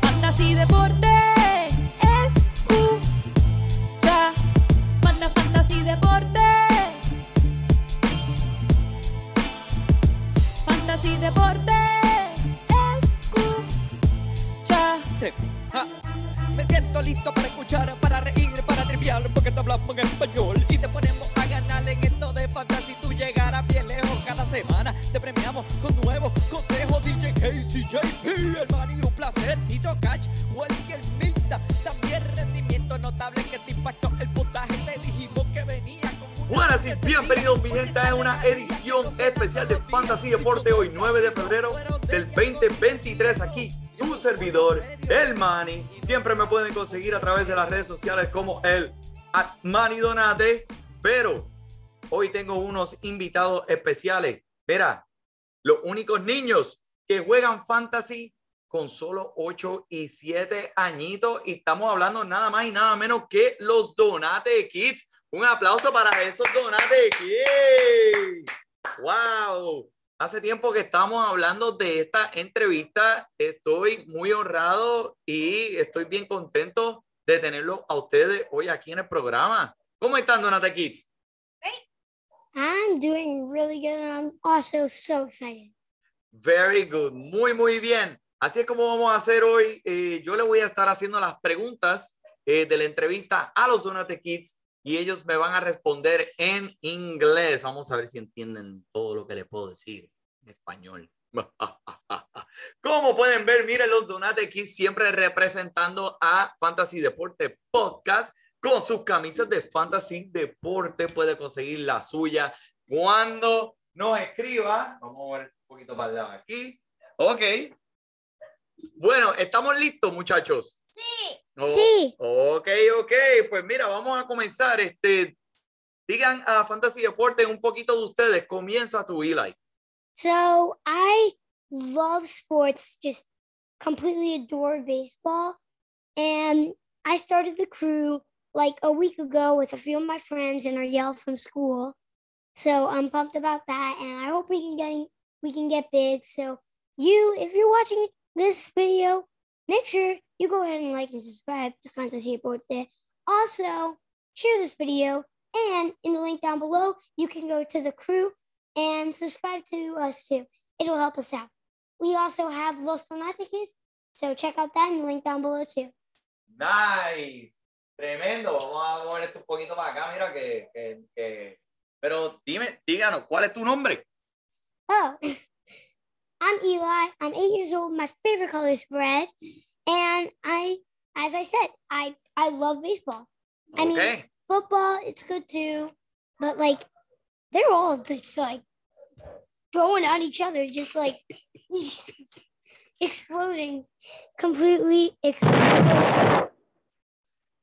Fantasy Deporte escucha. Manda Fantasy Deporte. Fantasy Deporte escucha. Ja. Me siento listo para escuchar, para reír, para triviar, porque te hablamos en premiamos con nuevos consejos. DJ Casey, JP, el un placer. Tito Cash, Welker Milta. También rendimiento notable que te impactó el puntaje. Te dijimos que venía con una Buenas y bienvenidos mi gente a una edición especial de Fantasy Deporte hoy 9 de febrero del 2023 aquí tu servidor el Manny siempre me pueden conseguir a través de las redes sociales como el at Manny Donate pero hoy tengo unos invitados especiales los únicos niños que juegan fantasy con solo 8 y 7 añitos y estamos hablando nada más y nada menos que los Donate Kids un aplauso para esos Donate Kids. ¡Wow! Hace tiempo que estamos hablando de esta entrevista. Estoy muy honrado y estoy bien contento de tenerlos a ustedes hoy aquí en el programa. ¿Cómo están, Donate Kids? I'm doing really good and I'm also so excited. Very good. Muy, muy bien. Así es como vamos a hacer hoy. Eh, yo le voy a estar haciendo las preguntas eh, de la entrevista a los Donate Kids y ellos me van a responder en inglés. Vamos a ver si entienden todo lo que les puedo decir en español. Como pueden ver, miren los Donate Kids siempre representando a Fantasy Deporte Podcast con sus camisas de Fantasy Deporte. Puede conseguir la suya cuando nos escriba. Vamos a ver un poquito para allá aquí. Ok. Bueno, ¿estamos listos, muchachos? Sí. Oh, Sí. Ok, ok. Pues mira, vamos a comenzar. Este, digan a Fantasy Deporte un poquito de ustedes. Comienza tu Eli. So I love sports, just completely adore baseball. And I started the crew like a week ago with a few of my friends and our yell from school. So I'm pumped about that and I hope we can get we can get big. So you if you're watching this video, make sure you go ahead and like and subscribe to Fantasy Deporte. Also, share this video and in the link down below, you can go to the crew and subscribe to us too. It'll help us out. We also have Los Kids, so check out that in the link down below too. Nice. Tremendo. Vamos a mover esto un poquito para acá. Mira que, que, que- Pero dime, díganos, ¿cuál es tu nombre? Oh, I'm Eli. I'm eight years old. My favorite color is red, and I, as I said, I I love baseball. I mean- Ok. Football, it's good too, but like they're all just like going at each other, just like exploding, completely exploding.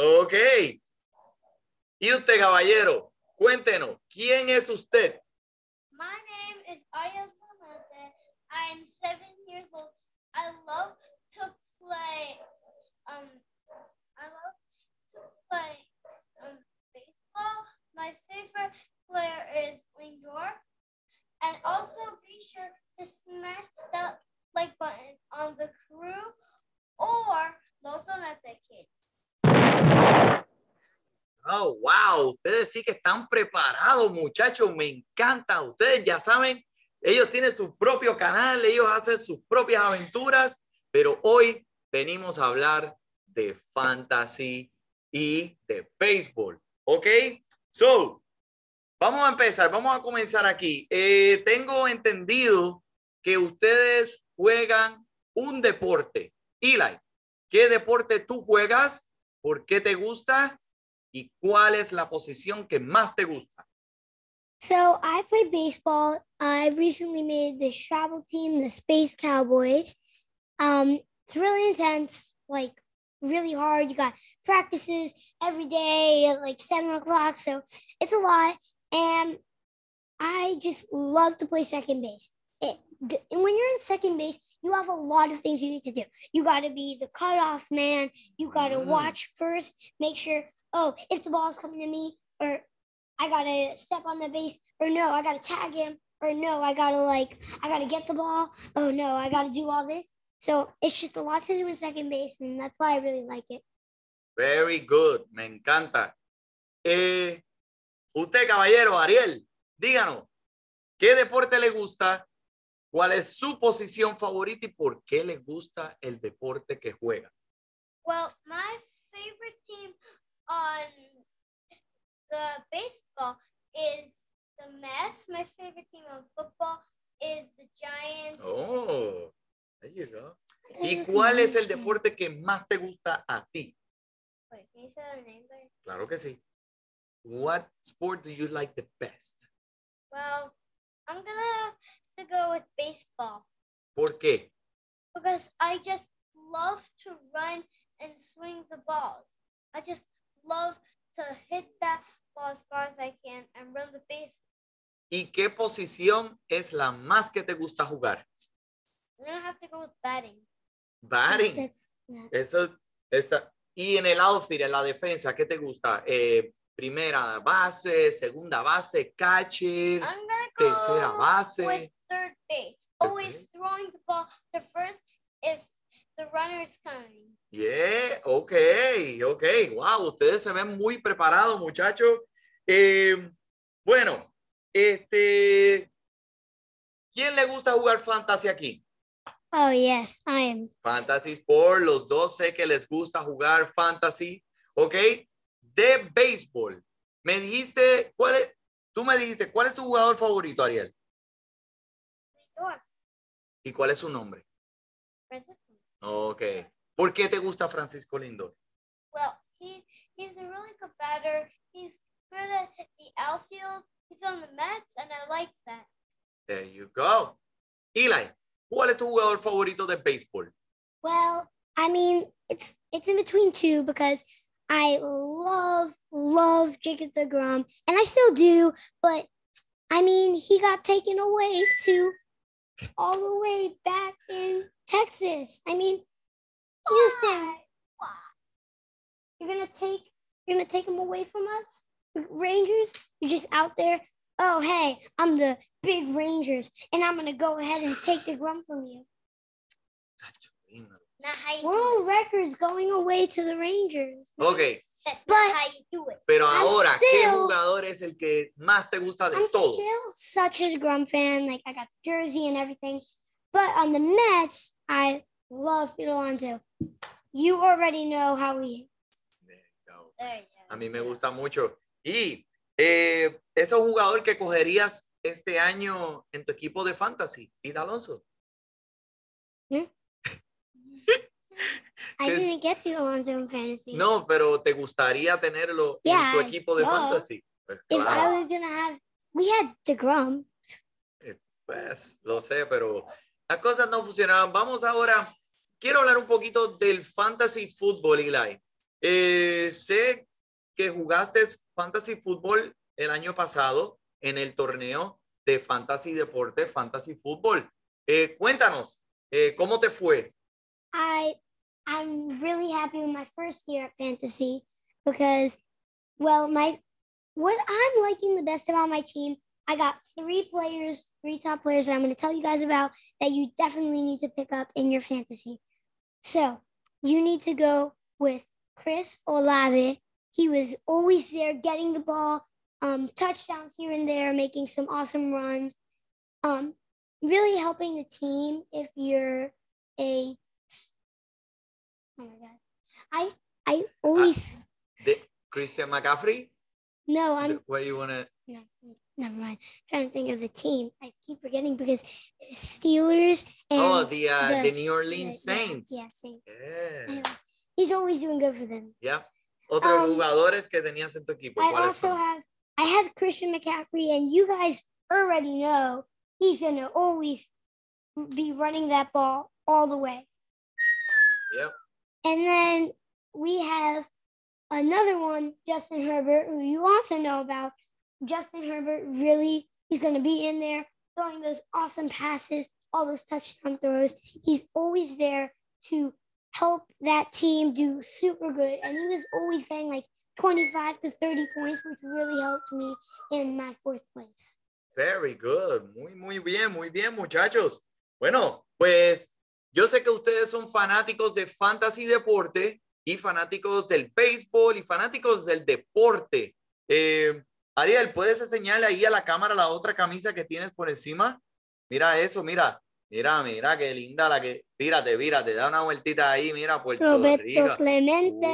Ok. Y usted, caballero, cuéntenos, ¿quién es usted? My name is Ariel Monte. I'm seven years old. I love to play. Um, I love to play um, baseball. My favorite player is Lindor. And also be sure to smash that like button Ustedes sí que están preparados, muchachos. Me encanta. Ustedes ya saben, ellos tienen su propio canal, ellos hacen sus propias aventuras, pero hoy venimos a hablar de fantasy y de béisbol. ¿Ok? So, vamos a empezar. Vamos a comenzar aquí. Eh, tengo entendido que ustedes juegan un deporte. Eli, ¿qué deporte tú juegas? ¿Por qué te gusta? ¿Y cuál es la posición que más te gusta? So I play baseball. I recently made this travel team, the Space Cowboys. Um, it's really intense, like really hard. You got practices every day at like seven o'clock, so it's a lot. And I just love to play second base. It, and when you're in second base, you have a lot of things you need to do. You got to be the cutoff man. You got to Mm. watch first, make sure, oh, if the ball's coming to me, or I got to step on the base, or no, I got to tag him. or no, I gotta like, I gotta get the ball. Oh no, I gotta do all this. So it's just a lot to do in second base, and that's why I really like it. Very good, me encanta. Eh, usted, caballero, Ariel, díganos, ¿qué deporte le gusta? ¿Cuál es su posición favorita y por qué le gusta el deporte que juega? Well, my favorite team on the baseball is the Mets. My favorite team on football is the Giants. Oh, there you go. ¿Y cuál es el deporte que más te gusta a ti? Wait, can you say that in English? Claro que sí. What sport do you like the best? Well, I'm gonna have to go with baseball ¿Por qué? because I just love to run and swing the balls. I just love to hit that ball as far as I can and run the base. ¿Y qué posición es la más que te gusta jugar? I'm gonna have to go with batting. Batting. Eso, esa- y en el outfield, en la defensa, ¿qué te gusta? Eh, primera base, segunda base, catcher, I'm gonna go tercera base. with third base. Always throwing the ball to first if the runner is coming. Yeah, ok, ok. Wow, ustedes se ven muy preparados, muchachos. Eh, bueno, este, ¿quién le gusta jugar fantasy aquí? Oh yes, I am. Fantasy Sport, los dos sé que les gusta jugar fantasy, ¿ok? De béisbol. Me dijiste, ¿cuál es? Tú me dijiste, ¿cuál es tu jugador favorito, Ariel? ¿Y cuál es su nombre? Francisco. Ok. ¿Por qué te gusta Francisco Lindor? Well, he he's a really good batter. He's good at the outfield. He's on the Mets, and I like that. There you go. Eli, ¿cuál es tu jugador favorito de béisbol? Well, I mean, it's it's in between two because I love love Jacob Degrom, and I still do. But I mean, he got taken away to all the way back in Texas. I mean, Houston, ah. you're gonna take you're gonna take them away from us, Rangers. You're just out there. Oh, hey, I'm the big Rangers, and I'm gonna go ahead and take Degrom from you. Not how you do World it. records going away to the Rangers. Ok, That's But- not how you do it. pero I'm ahora, ¿qué still- jugador es el que más te gusta de I'm todos? still such a Grum fan. Like I got the jersey and everything. But on the Mets, I love Phil Alonso. You already know how he There you go. A mí me gusta mucho. Y eh, es un jugador que cogerías este año en tu equipo de fantasy, Pete Alonso. I Is- didn't get Phil Alonso in fantasy. No, pero te gustaría tenerlo Yeah, en tu equipo de fantasy. Pues If I was gonna have, we had Degrom. pues lo sé, pero las cosas no funcionaban. Vamos ahora, quiero hablar un poquito del fantasy fútbol, Eli. Eh, sé que jugaste fantasy fútbol el año pasado en el torneo de fantasy deporte, fantasy fútbol. Eh, cuéntanos, eh, ¿cómo te fue? I I'm really happy with my first year at fantasy because well my what I'm liking the best about my team, I got three players, three top players that I'm going to tell you guys about that you definitely need to pick up in your fantasy. So, you need to go with Chris Olave. He was always there getting the ball, um, touchdowns here and there, making some awesome runs. Um, really helping the team if you're a Oh my god. I I always De Christian McCaffrey? no, I'm The- Where you wanna... no, never mind. trying to think of the team. I keep forgetting because Steelers and Oh, the, uh, the s- New Orleans yeah, Saints. Yeah, Saints. Yeah. Anyway, he's always doing good for them. Yeah. Otros Um, jugadores que tenías en tu equipo, I also son? have I had Christian McCaffrey, and you guys already know he's gonna always be running that ball all the way. Yep. And then we have another one, Justin Herbert, who you also know about. Justin Herbert really, he's going to be in there throwing those awesome passes, all those touchdown throws. He's always there to help that team do super good. And he was always getting like 25 to 30 points, which really helped me in my fourth place. Very good. Muy, muy bien, muy bien, muchachos. Bueno, pues yo sé que ustedes son fanáticos de fantasy deporte y fanáticos del béisbol y fanáticos del deporte. Eh, Ariel, ¿puedes enseñarle ahí a la cámara la otra camisa que tienes por encima? Mira eso, mira. Mira, mira, qué linda la que. Tírate, mírate, da una vueltita ahí, mira, Puerto Roberto Rico. Clemente.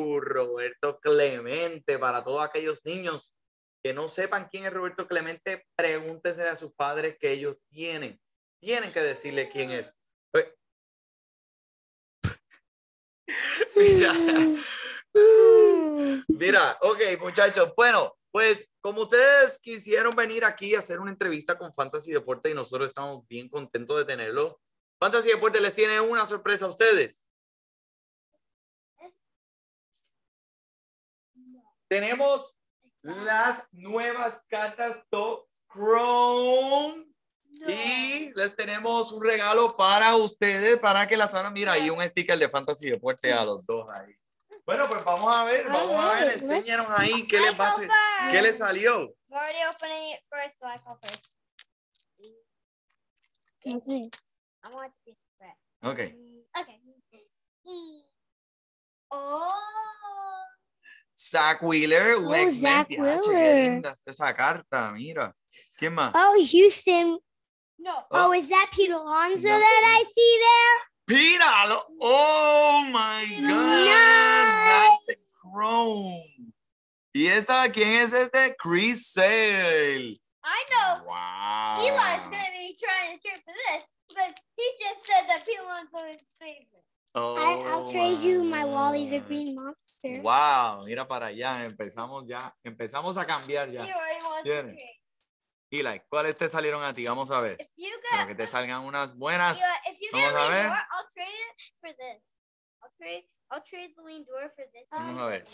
Uh, Roberto Clemente, para todos aquellos niños que no sepan quién es Roberto Clemente, pregúntense a sus padres que ellos tienen. Tienen que decirle quién es. Mira, mira, ok, muchachos. Bueno, pues como ustedes quisieron venir aquí a hacer una entrevista con Fantasy Deporte y nosotros estamos bien contentos de tenerlo. Fantasy Deporte les tiene una sorpresa a ustedes. Tenemos las nuevas cartas Top Chrome y les tenemos un regalo para ustedes para que las hagan. Mira, ahí un sticker de Fantasy Deporte a los dos ahí. Bueno, pues vamos a ver, vamos a ver, enséñanos ahí qué les va a qué les salió. I'm already opening it first, so I go first. Okay. I want this first. Ok. Okay. E. Oh. Zach Wheeler, Oh, Zach qué Wheeler. linda está esa carta, mira. ¿Quién más? Oh, Houston. No. Oh, is that Pete Alonso No. that I see there? Míralo. Oh my God. Nice. Nice Chrome. ¿Y esta quién es este? Chris Sale. I know. Wow. Eli's gonna be trying to trade for this because he just said that Pete Alonso is his favorite. I, I'll Oh trade you my Wally the. Green Monster. Wow, mira para allá, empezamos ya, empezamos a cambiar ya. to trade. Eli, ¿cuáles te salieron a ti? Vamos a ver. Para que te salgan unas buenas. Eli, Vamos a ver. Trade it for this. I'll trade I'll trade the Lindor for this. Vamos a ver.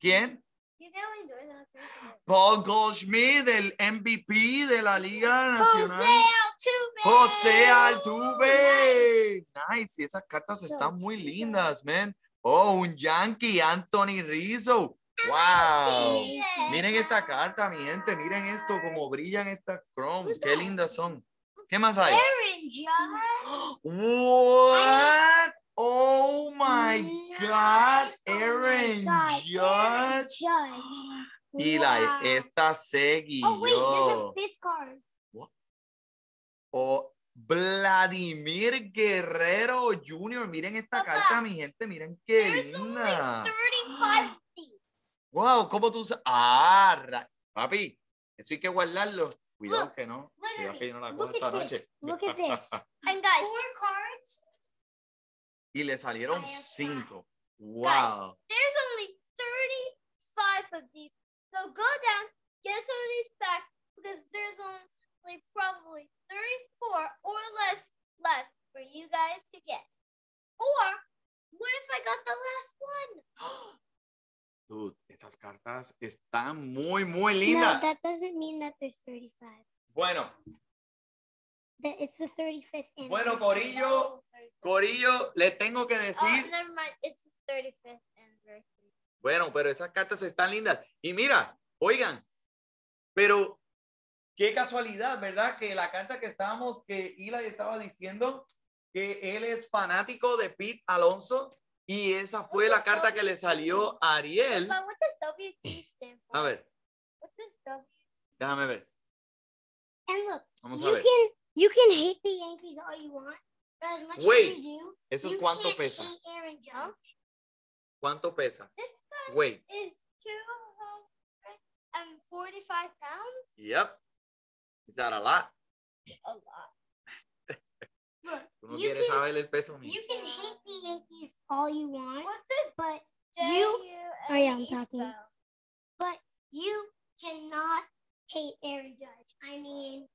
¿Quién? You get Lindor, then I'll trade for this. Paul Goldschmidt, el MVP de la Liga Nacional. Altuve. José Altuve. Nice, y esas cartas están muy lindas, man. Oh, un Yankee, Anthony Rizzo. Wow. Sí. Miren esta carta, mi gente. Miren esto, como brillan estas chromes. Qué lindas son. ¿Qué más hay? Aaron Judge. What? Oh God, Aaron God, Judge. Judge. Eli, Wow. esta seguió. Oh, wait, there's a fifth card. O Vladimir Guerrero Jr. Miren esta carta, mi gente. Miren qué linda. 35 of these. Wow, ¿cómo tú sabes? Ah, papi, eso hay que guardarlo. Cuidado Look, que no. Cuidado que yo no la cojo esta at noche. this. Look at this. And guys, four cards. Y le salieron I have cinco. Wow. There's only 35 of these. So go down, get some of these back because there's only probably 34 or less left for you guys to get. Or what if I got the last one? Dude, esas cartas están muy, muy No, lindas. that doesn't mean that there's 35. Bueno, It's the 35th Bueno. Corillo, Corillo, le tengo que Oh, decir. never mind. It's the 35th anniversary. Bueno, pero esas cartas están lindas. Y mira, oigan, pero qué casualidad, ¿verdad? Que la carta que estábamos, que Eli estaba diciendo que él es fanático de Pete Alonso y esa fue la carta que le salió a Ariel. A ver, déjame ver. Vamos a ver. Can you can hate the Yankees all you want, but as much Wait, as you do, ¿Eso you cuánto can't pesa? hate Aaron Judge. ¿Cuánto pesa? This guy Wait, is 245 pounds. yep. Is that a lot? A lot. Look, Tú no you quieres can, saber el peso mío. you can hate the Yankees all you want, What does but you? Oh, yeah, I'm talking. but you cannot hate Aaron Judge. I mean,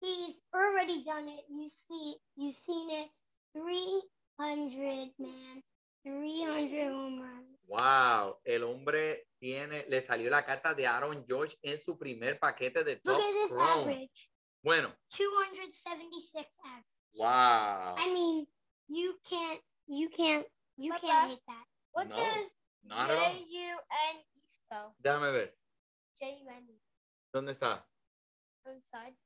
he's already done it. You see, you've seen it. Three hundred man, three hundred home runs. Wow, el hombre tiene, le salió la carta de Aaron George en su primer paquete de Look at this Chrome. average. Bueno, 276 average. wow. I mean, you can't, you can't, you Papa, can't hate that. What No, does Not at all. J U N E spell? Déjame ver. J U N E. ¿Dónde está? inside.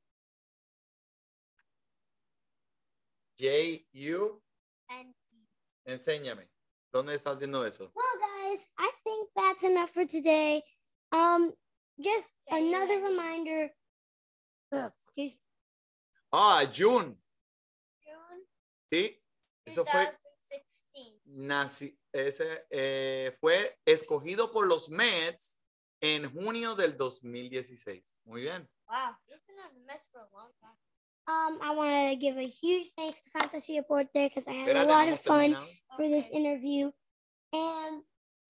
J, U, And enséñame. ¿Dónde estás viendo eso? Well, guys, I think that's enough for today. Um, just another reminder. Ugh, excuse Ah, June. June Sí. Eso fue 2016. naci- ese, eh, fue escogido por los Mets en junio del 2016. Muy bien. Wow, he's been on the Mets for a long time. Um, I want to give a huge thanks to Fantasy Deporte because I had a lot of fun for this interview. And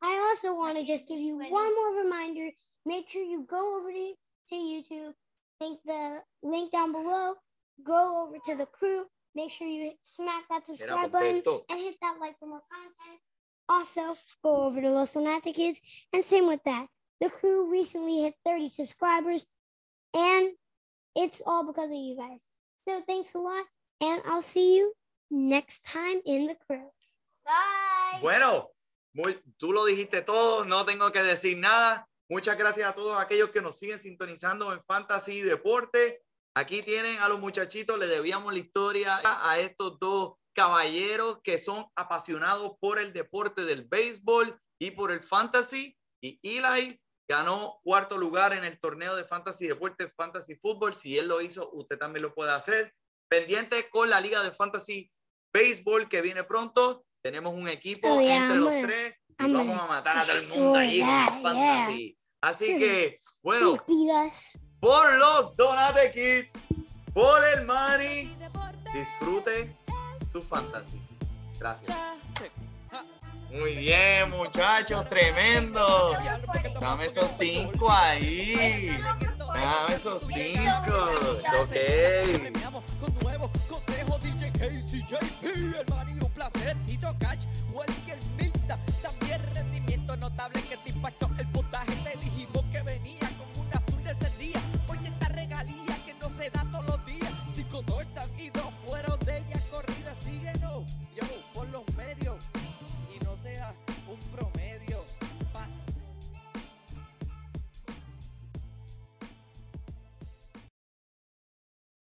I also want to just give you one more reminder. Make sure you go over to, to YouTube, link the link down below, go over to the crew, make sure you smack that subscribe button and hit that like for more content. Also, go over to Los Sonata Kids and same with that. The crew recently hit 30 subscribers and it's all because of you guys. So thanks a lot and I'll see you next time in the crew. Bye. Bueno, muy, tú lo dijiste todo, no tengo que decir nada. Muchas gracias a todos aquellos que nos siguen sintonizando en Fantasy y Deporte. Aquí tienen a los muchachitos, le debíamos la historia a estos dos caballeros que son apasionados por el deporte del béisbol y por el fantasy. Y Eli ganó cuarto lugar en el torneo de Fantasy Deporte, Fantasy Fútbol. Si él lo hizo, usted también lo puede hacer. Pendiente con la Liga de Fantasy Béisbol que viene pronto. Tenemos un equipo Oh, yeah, entre los gonna- tres y I'm vamos a matar a todo el mundo ahí con fantasy. Así que, bueno, por los Donate Kids, por el deporte. disfrute su fantasy. Gracias. Muy bien, muchachos, tremendo. Dame esos cinco ahí. Dame esos cinco. Ok.